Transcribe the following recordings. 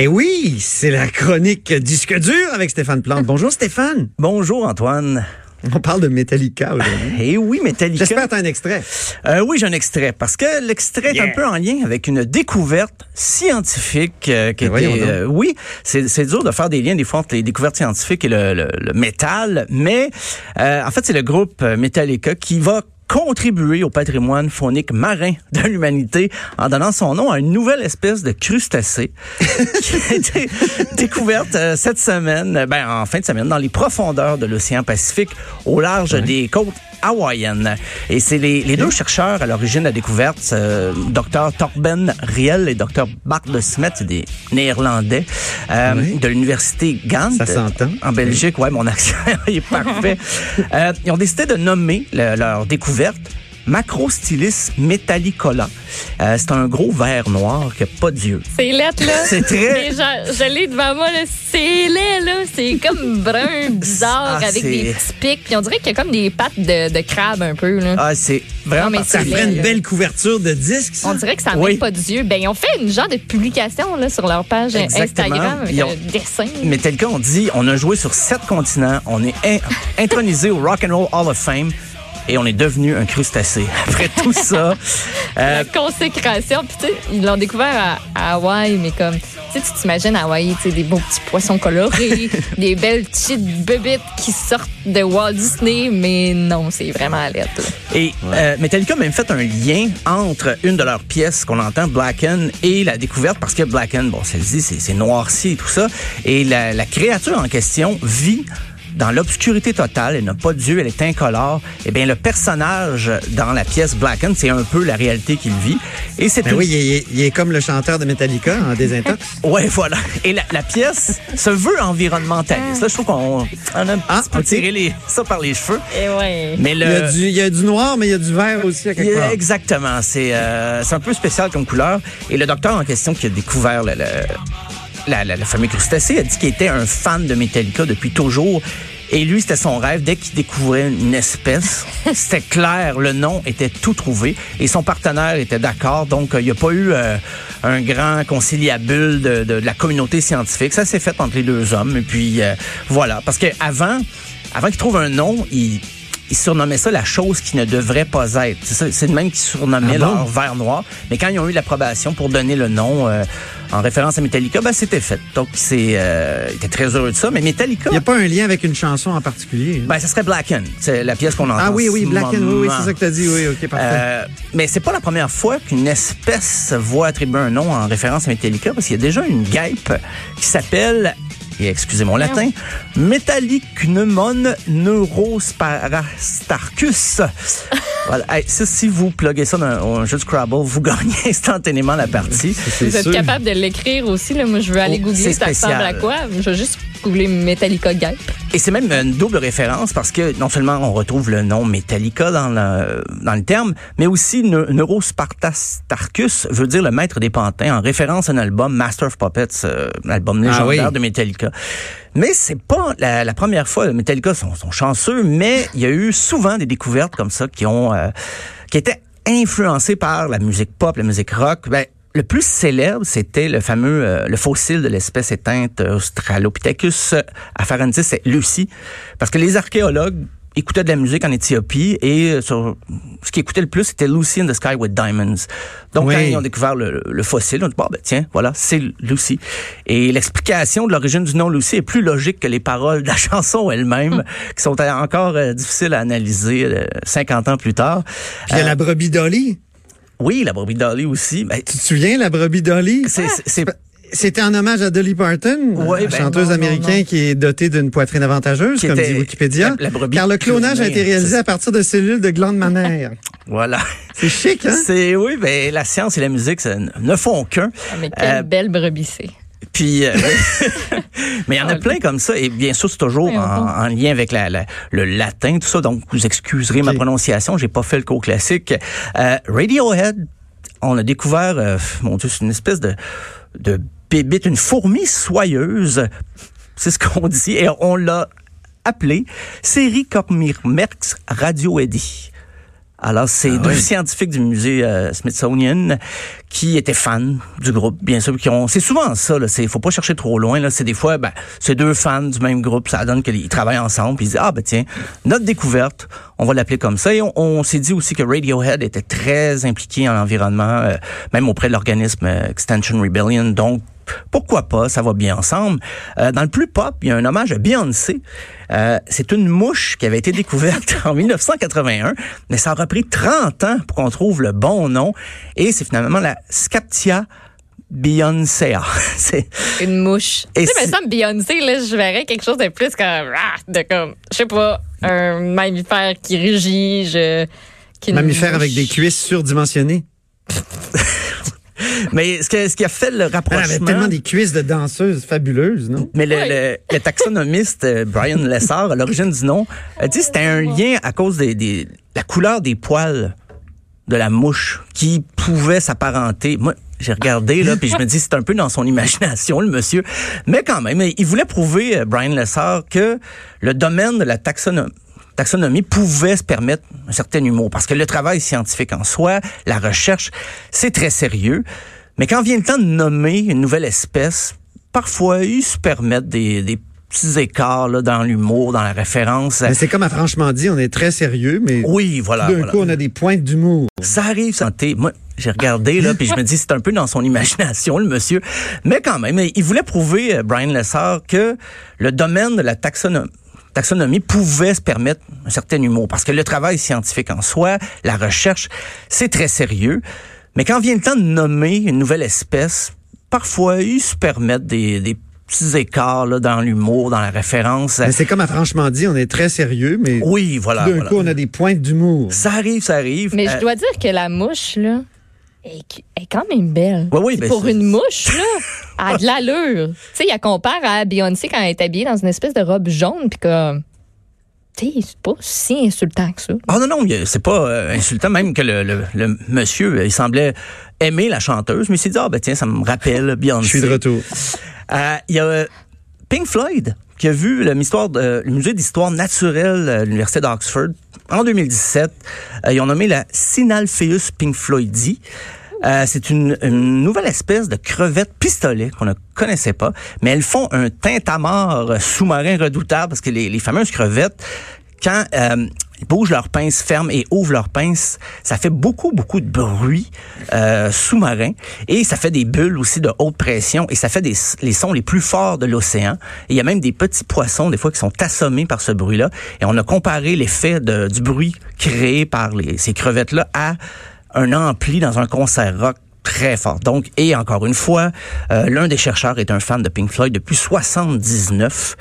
Eh oui, c'est la chronique Disque dur avec Stéphane Plante. Bonjour Stéphane. Bonjour Antoine. On parle de Metallica aujourd'hui. Eh oui, Metallica. J'espère que tu as un extrait. Euh, oui, j'ai un extrait parce que l'extrait est un peu en lien avec une découverte scientifique euh, qui Ben était. euh, oui, c'est dur de faire des liens des fois entre les découvertes scientifiques et le, le- le métal, mais euh, en fait, c'est le groupe Metallica qui va contribuer au patrimoine faunique marin de l'humanité en donnant son nom à une nouvelle espèce de crustacé qui a été découverte euh, cette semaine, ben, en fin de semaine, dans les profondeurs de l'océan Pacifique, au large des côtes hawaïennes. Et c'est les, les deux chercheurs à l'origine de la découverte, euh, Dr Torben Riel et Dr Bart de Smet, des Néerlandais euh, Oui. de l'université Gand. Ça s'entend. En Belgique, ouais, mon accent est parfait. Euh, ils ont décidé de nommer le- leur découverte Macrostylis metallicola. Euh, c'est un gros ver noir qui n'a pas d'yeux. C'est lettre, là. C'est très- Mais je l'ai devant moi, là. C'est laid, là. C'est comme brun, bizarre, Ah, avec c'est- des petits pics. Puis on dirait qu'il y a comme des pattes de, de crabe un peu, là. Ah, c'est vraiment Non, mais Ça ferait une belle couverture de disque, ça? On dirait que ça n'a Oui. pas d'yeux. Ben, ils ont fait une genre de publication, là, sur leur page Exactement. Instagram avec ont- un dessin. Metallica, on dit, on a joué sur sept continents, on est in- intronisé au Rock and Roll Hall of Fame et on est devenu un crustacé. Après tout ça, euh, La consécration. Puis, tu sais, ils l'ont découvert à, à Hawaï, mais comme, tu sais, tu t'imagines à Hawaï, tu sais, des beaux petits poissons colorés, des belles petites bebites qui sortent de Walt Disney, mais non, c'est vraiment à l'aide. Et euh, Metallica a même fait un lien entre une de leurs pièces qu'on entend, Blacken, et la découverte, parce que Blacken, bon, dit, c'est c'est noirci et tout ça. Et la, la créature en question vit dans l'obscurité totale, elle n'a pas d'yeux, elle est incolore. Eh bien, le personnage dans la pièce Blacken, c'est un peu la réalité qu'il vit. Et c'est Ben une- oui, il est, il est comme le chanteur de Metallica en désintox. Ouais, voilà. Et la, la pièce se veut environnementaliste. Là, je trouve qu'on on a un Ah, petit peu ok. tiré les, ça par les cheveux. Et ouais. Mais Il le... y, a du, il y a du noir, mais il y a du vert aussi à quelque part. Exactement. C'est euh, c'est un peu spécial comme couleur. Et le docteur en question qui a découvert le, le- la, la, la fameux crustacé a dit qu'il était un fan de Metallica depuis toujours. Et lui, c'était son rêve. Dès qu'il découvrait une espèce, c'était clair, le nom était tout trouvé. Et son partenaire était d'accord. Donc, euh, il n'y a pas eu euh, un grand conciliabule de, de- de la communauté scientifique. Ça s'est fait entre les deux hommes. Et puis, euh, voilà. Parce qu'avant, avant qu'il trouve un nom, il ils surnommaient ça la chose qui ne devrait pas être. C'est le même qui surnommait Ah bon? leur verre noir. Mais quand ils ont eu l'approbation pour donner le nom euh, en référence à Metallica, ben c'était fait. Donc c'est, euh, ils étaient très heureux de ça. Mais Metallica, Il n'y a pas un lien avec une chanson en particulier. hein? ben ça serait Blacken. C'est la pièce qu'on entend. ah oui, oui, ce Black and oui, oui, c'est ça que tu as dit. Oui, OK, parfait. Euh, mais c'est pas la première fois qu'une espèce voit attribuer un nom en référence à Metallica, parce qu'il y a déjà une guêpe qui s'appelle, et excusez mon latin, Metallicnumon neurosparastarcus. voilà. Hey, ça, si vous pluguez ça dans un jeu de Scrabble, vous gagnez instantanément la partie. Vous êtes sûr. capable de l'écrire aussi. Là. Moi, je veux aller Oh, googler ça ressemble à quoi. Je vais juste googler Metallica Guêpe. Et c'est même une double référence parce que non seulement on retrouve le nom Metallica dans le, dans le terme, mais aussi ne- Neurospartastarcus veut dire le maître des pantins en référence à un album Master of Puppets, euh, l'album légendaire oui. de Metallica. Mais c'est pas la, la première fois. Metallica sont, sont chanceux, mais il y a eu souvent des découvertes comme ça qui ont euh, qui étaient influencées par la musique pop, la musique rock. Ben, le plus célèbre, c'était le fameux euh, le fossile de l'espèce éteinte euh, Australopithecus afarensis, c'est Lucie, parce que les archéologues écoutaient de la musique en Éthiopie et euh, sur, ce qui écoutait le plus, c'était Lucy in the Sky with Diamonds. Donc, Oui. quand ils ont découvert le, le fossile, on dit, bon, ben, tiens, voilà, c'est Lucy. Et l'explication de l'origine du nom Lucy est plus logique que les paroles de la chanson elle-même, qui sont encore euh, difficiles à analyser euh, 50 ans plus tard. Puis il y a Euh, la brebis Dolly. Oui, la brebis Dolly aussi. Ben, Tu te souviens, la brebis Dolly? c'est, c'est- c'est- C'était en hommage à Dolly Parton, Ouais, la ben chanteuse américaine non. qui est dotée d'une poitrine avantageuse, Qui comme dit Wikipédia. la- la brebis car le clonage a été réalisé à partir de cellules de glandes mammaires. voilà. C'est chic, hein? C'est oui, ben la science et la musique ça ne font qu'un. Ah, mais quelle Euh, belle brebis c'est. Puis, euh, mais il y en a plein comme ça. Et bien sûr, c'est toujours en, lien avec la, la- le latin, tout ça. Donc, vous excuserez ma prononciation. J'ai pas fait le cours classique. Euh, Radiohead, on a découvert, euh, mon Dieu, c'est une espèce de, de bébite, une fourmi soyeuse. C'est ce qu'on dit. Et on l'a appelé Sericormyrmex radioedi. Alors, c'est Ah deux oui. scientifiques du musée euh, Smithsonian qui étaient fans du groupe, bien sûr. Qui ont, c'est souvent ça. Là, c'est, faut pas chercher trop loin. Là, c'est des fois, ben, c'est deux fans du même groupe. Ça donne qu'ils travaillent ensemble. Puis ils disent, ah ben tiens, notre découverte, on va l'appeler comme ça. Et on, on s'est dit aussi que Radiohead était très impliqué en environnement, euh, même auprès de l'organisme euh, Extension Rebellion. Donc pourquoi pas, ça va bien ensemble. Euh, dans le plus pop, il y a un hommage à Beyoncé. Euh, c'est une mouche qui avait été découverte en 1981, mais ça aura pris 30 ans pour qu'on trouve le bon nom. Et c'est finalement la Scaptia Beyoncéa. c'est Une mouche. Et tu sais, me semble Beyoncé, là, je verrais quelque chose de plus comme, ah, de comme, je sais pas, un mammifère qui rugit, je, Mammifère avec des cuisses surdimensionnées. mais ce, que- ce qui a fait le Elle avait rapprochement. tellement des cuisses de danseuse fabuleuses, non? Mais le, le- le taxonomiste euh, Brian Lessard, à l'origine du nom, a dit que c'était un lien à cause des, des- la couleur des poils de la mouche qui pouvait s'apparenter. Moi, j'ai regardé là, puis je me dis c'est un peu dans son imagination le monsieur, mais quand même, il voulait prouver euh, Brian Lessard que le domaine de la taxonomie taxonomie pouvait se permettre un certain humour parce que le travail scientifique en soi, la recherche, c'est très sérieux. Mais quand vient le temps de nommer une nouvelle espèce, parfois ils se permettent des, des petits écarts là, dans l'humour, dans la référence. Mais c'est comme à franchement dit, on est très sérieux, mais Oui, voilà. d'un voilà. coup, on a des pointes d'humour. Ça arrive, santé. Moi, j'ai regardé là, puis je me dis c'est un peu dans son imagination le monsieur, mais quand même, il voulait prouver euh, Brian Lessard que le domaine de la taxonomie taxonomie pouvait se permettre un certain humour parce que le travail scientifique en soi, la recherche, c'est très sérieux. Mais quand vient le temps de nommer une nouvelle espèce, parfois ils se permettent des, des petits écarts là, dans l'humour, dans la référence. Mais c'est comme à franchement dit, on est très sérieux, mais Oui, voilà. d'un voilà. coup, on a des pointes d'humour. Ça arrive, ça arrive. Mais Euh, je dois dire que la mouche, là, est, est quand même belle. Oui, oui, ben, Pour une mouche, là, elle a de l'allure. Tu sais, il la compare à Beyoncé quand elle est habillée dans une espèce de robe jaune, puis comme, tu sais, c'est pas si insultant que ça. Ah non, non, c'est pas euh, insultant, même que le, le, le monsieur, il semblait aimer la chanteuse, mais il s'est dit, ah ben tiens, ça me rappelle Beyoncé. Je suis de retour. Euh, Il y a euh, Pink Floyd qui a vu le, histoire de- le musée d'histoire naturelle à l'Université d'Oxford en 2017. Euh, ils ont nommé la Sinalpheus Pink Floydi. Euh, c'est une, une nouvelle espèce de crevette pistolet qu'on ne connaissait pas, mais elles font un tintamarre sous-marin redoutable parce que les, les fameuses crevettes, quand euh, ils bougent leurs pinces fermes et ouvrent leurs pinces, ça fait beaucoup, beaucoup de bruit euh, sous-marin et ça fait des bulles aussi de haute pression et ça fait des, les sons les plus forts de l'océan. Il y a même des petits poissons, des fois, qui sont assommés par ce bruit-là. Et on a comparé l'effet du bruit créé par les, ces crevettes-là à un ampli dans un concert rock très fort. Donc, et encore une fois, euh, l'un des chercheurs est un fan de Pink Floyd depuis 79.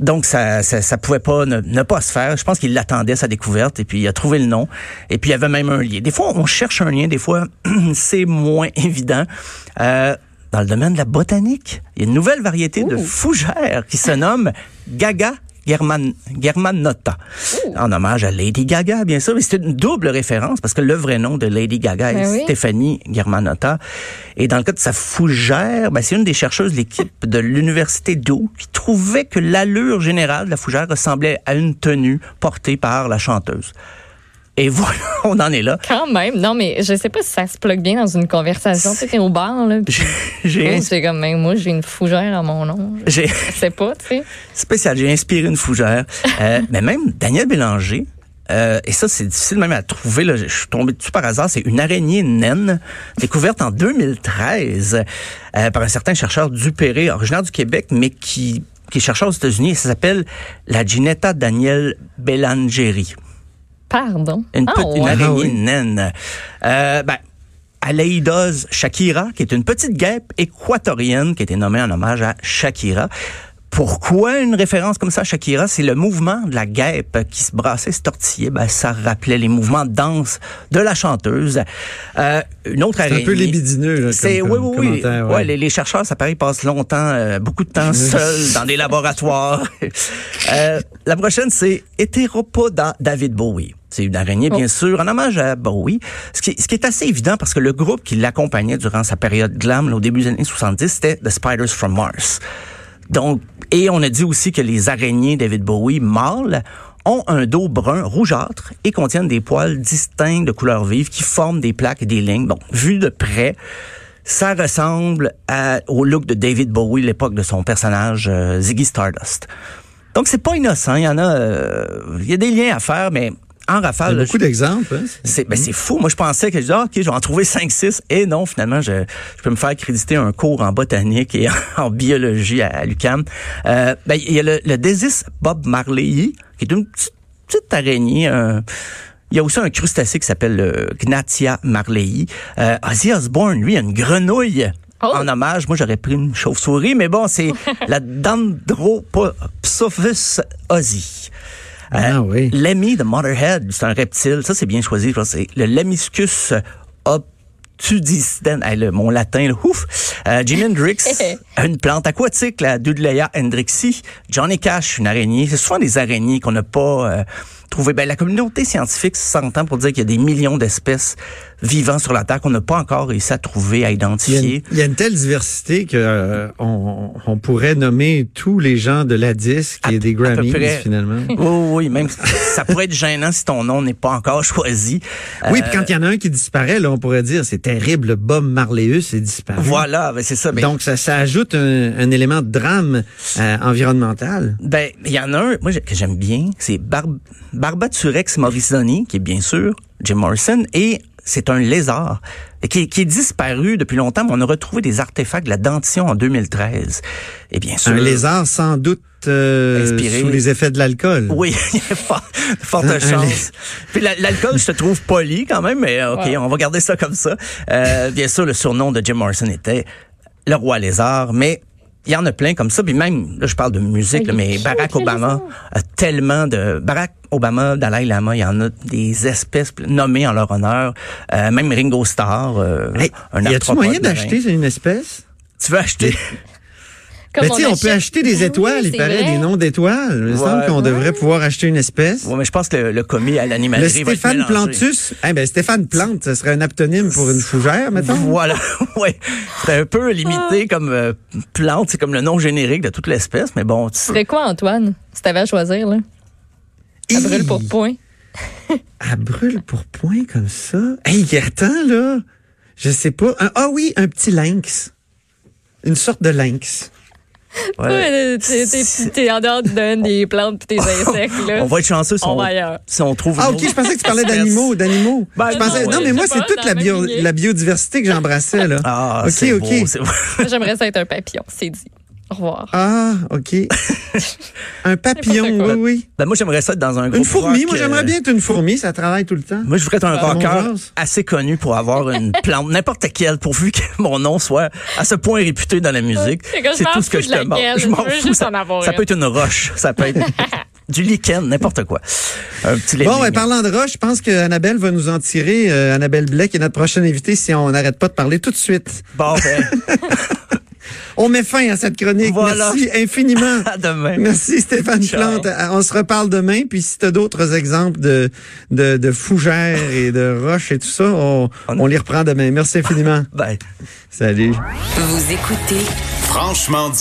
Donc, ça, ça, ça pouvait pas ne, ne pas se faire. Je pense qu'il l'attendait, sa découverte, et puis il a trouvé le nom. Et puis, il y avait même un lien. Des fois, on cherche un lien, des fois, c'est moins évident. Euh, dans le domaine de la botanique, il y a une nouvelle variété de fougères qui se nomme Gaga German, Germanota. En hommage à Lady Gaga, bien sûr. Mais c'est une double référence parce que le vrai nom de Lady Gaga est Ben oui. Stéphanie Germanotta. Et dans le cas de sa fougère, ben, c'est une des chercheuses de l'équipe de l'Université d'Où qui trouvait que l'allure générale de la fougère ressemblait à une tenue portée par la chanteuse. Et voilà, on en est là. Quand même. Non, mais je sais pas si ça se plug bien dans une conversation. Tu sais, au bar, là. J'ai oh, c'est comme, même moi, j'ai une fougère à mon nom. j'ai sais pas, tu sais. spécial, j'ai inspiré une fougère. Euh, mais même Daniel Bélanger, euh, et ça c'est difficile même à trouver, là, je suis tombé dessus par hasard, c'est une araignée naine découverte en 2013 euh, par un certain chercheur Dupéré, originaire du Québec, mais qui, qui est chercheur aux États-Unis, et ça s'appelle la Ginetta Daniel Bélangeri. Pardon? Une, Ah, petite- une ouais. araignée Ah oui. naine. Euh, ben, Aleidose Shakira, qui est une petite guêpe équatorienne qui a été nommée en hommage à Shakira. Pourquoi une référence comme ça à Shakira? C'est le mouvement de la guêpe qui se brassait, se tortillait. Ben, ça rappelait les mouvements de danse de la chanteuse. Euh, une autre C'est un peu libidineux, là, C'est comme- oui, comme oui, oui. Ouais, ouais. les, les chercheurs, ça paraît, passent longtemps, euh, beaucoup de temps seuls dans des laboratoires. Euh, la prochaine, c'est Heteropoda David Bowie. C'est une araignée, bien sûr, en hommage à Bowie. Ce qui, ce qui est assez évident parce que le groupe qui l'accompagnait durant sa période glam, là, au début des années 70, c'était The Spiders from Mars. Donc, et on a dit aussi que les araignées David Bowie mâles ont un dos brun rougeâtre et contiennent des poils distincts de couleur vive qui forment des plaques et des lignes. Bon, vu de près, ça ressemble à- au look de David Bowie, l'époque de son personnage euh, Ziggy Stardust. Donc c'est pas innocent, il y en a, euh, il y a des liens à faire, mais en Il y rafale, a là, beaucoup d'exemples. hein. c'est ben c'est fou. Moi je pensais que je disais, ah, OK, je vais en trouver 5 6 et non, finalement je, je peux me faire créditer un cours en botanique et en biologie à, à l'UQAM. Euh, ben il y a le, le Desis Bob Marley qui est une petite, petite araignée un- il y a aussi un crustacé qui s'appelle le Gnatia marleyi. Euh, Ozzy Osbourne, lui, a une grenouille Oh. en hommage. Moi, j'aurais pris une chauve-souris, mais bon, c'est la Dendropsophis ozzy. Euh, Ah oui. L'ami de Motherhead, c'est un reptile. Ça, c'est bien choisi. Je pense C'est le obtudiciden. Hey, le, mon latin, là, ouf. Euh, Jimi Hendrix, une plante aquatique, la Dudleya hendrixi. Johnny Cash, une araignée. C'est souvent des araignées qu'on n'a pas euh, trouvées. Ben, la communauté scientifique s'entend pour dire qu'il y a des millions d'espèces vivant sur la Terre qu'on n'a pas encore réussi à trouver, à Il y, a une, identifier. il y a une telle diversité que euh, on, on pourrait nommer tous les gens de la disque et des à Grammys finalement. Oui, oui, même ça pourrait être gênant si ton nom n'est pas encore choisi. Oui, Euh, puis quand il y en a un qui disparaît, là, on pourrait dire c'est terrible, Bob Marleus est disparu. Voilà, ben c'est ça. Ben, Donc ça, ça ajoute un, un élément de drame euh, environnemental. Ben, il y en a un, moi, que j'aime bien, c'est Bar Barbaturex morrisoni, qui est bien sûr Jim Morrison, et c'est un lézard qui, qui est disparu depuis longtemps, mais on a retrouvé des artefacts de la dentition en 2013. Et bien sûr... Un lézard sans doute euh, Inspiré. sous les effets de l'alcool. Oui, il y a fort- forte Un- un chance. Puis la- l'alcool, je te trouve poli quand même, mais OK, Ouais. on va garder ça comme ça. Euh, bien sûr, le surnom de Jim Morrison était le roi lézard, mais il y en a plein comme ça. Puis même, là, je parle de musique, là, Il est mais Barack Obama a tellement de... Barack Obama, Dalai Lama, il y en a des espèces nommées en leur honneur. Euh, même Ringo Starr, euh, Hey, un y a-tu arthropode moyen d'acheter une espèce? Tu veux acheter? Comme Ben, tu sais, on peut acheter des Ah étoiles, oui, il paraît, vrai. des noms d'étoiles. Il me semble Ouais. qu'on devrait pouvoir acheter une espèce. Ouais, mais je pense que le, le commis à Le l'animalerie va être Stéphane. Plantus, eh ben Stéphane Plante, ce serait un aptonyme pour une fougère, mettons. Voilà, ouais. C'est un peu limité comme euh, plante, c'est comme le nom générique de toute l'espèce, mais bon, tu ferais quoi, Antoine, si t'avais à choisir, là? À brûle pour point. À brûle pour point comme ça? Hey, attends, là. Je sais pas. Un- ah oui, un petit lynx. Une sorte de lynx. Ouais. Ouais, t'es- en dehors d'un des plantes pis tes insectes, là. On va être chanceux si On on, va ailleurs. si on trouve Ah, ok, je pensais que tu parlais d'animaux, d'animaux. Ben, pensais, non, mais moi, c'est toute la, bio- la biodiversité que j'embrassais, là. Ah, ok, c'est ok. J'aimerais ça être un papillon, c'est dit. Au revoir. Ah, OK. un papillon, oui, oui. Ben, moi, j'aimerais ça être dans un groupe Une fourmi, rock, moi, euh, j'aimerais bien être une fourmi, ça travaille tout le temps. Moi, je voudrais être un rocker assez connu pour avoir une plante, n'importe quelle, pourvu que mon nom soit à ce point réputé dans la musique. C'est tout ce que je te demande. Je m'en fous. juste Ça, en avoir ça peut être une roche, ça peut être du lichen, n'importe quoi. Un petit Bon, parlant de roche, je pense que Annabelle va nous en tirer. euh, Annabelle Blais, qui est notre prochaine invitée, si on n'arrête pas de parler tout de suite. Bon, ben, On met fin à cette chronique. Voilà. Merci infiniment. à demain. Merci Stéphane Ciao. Plante. Euh, On se reparle demain. Puis si tu as d'autres exemples de, de, de fougères et de roches et tout ça, on, on les reprend demain. Merci infiniment. Bye. Salut. Vous écoutez Franchement dit.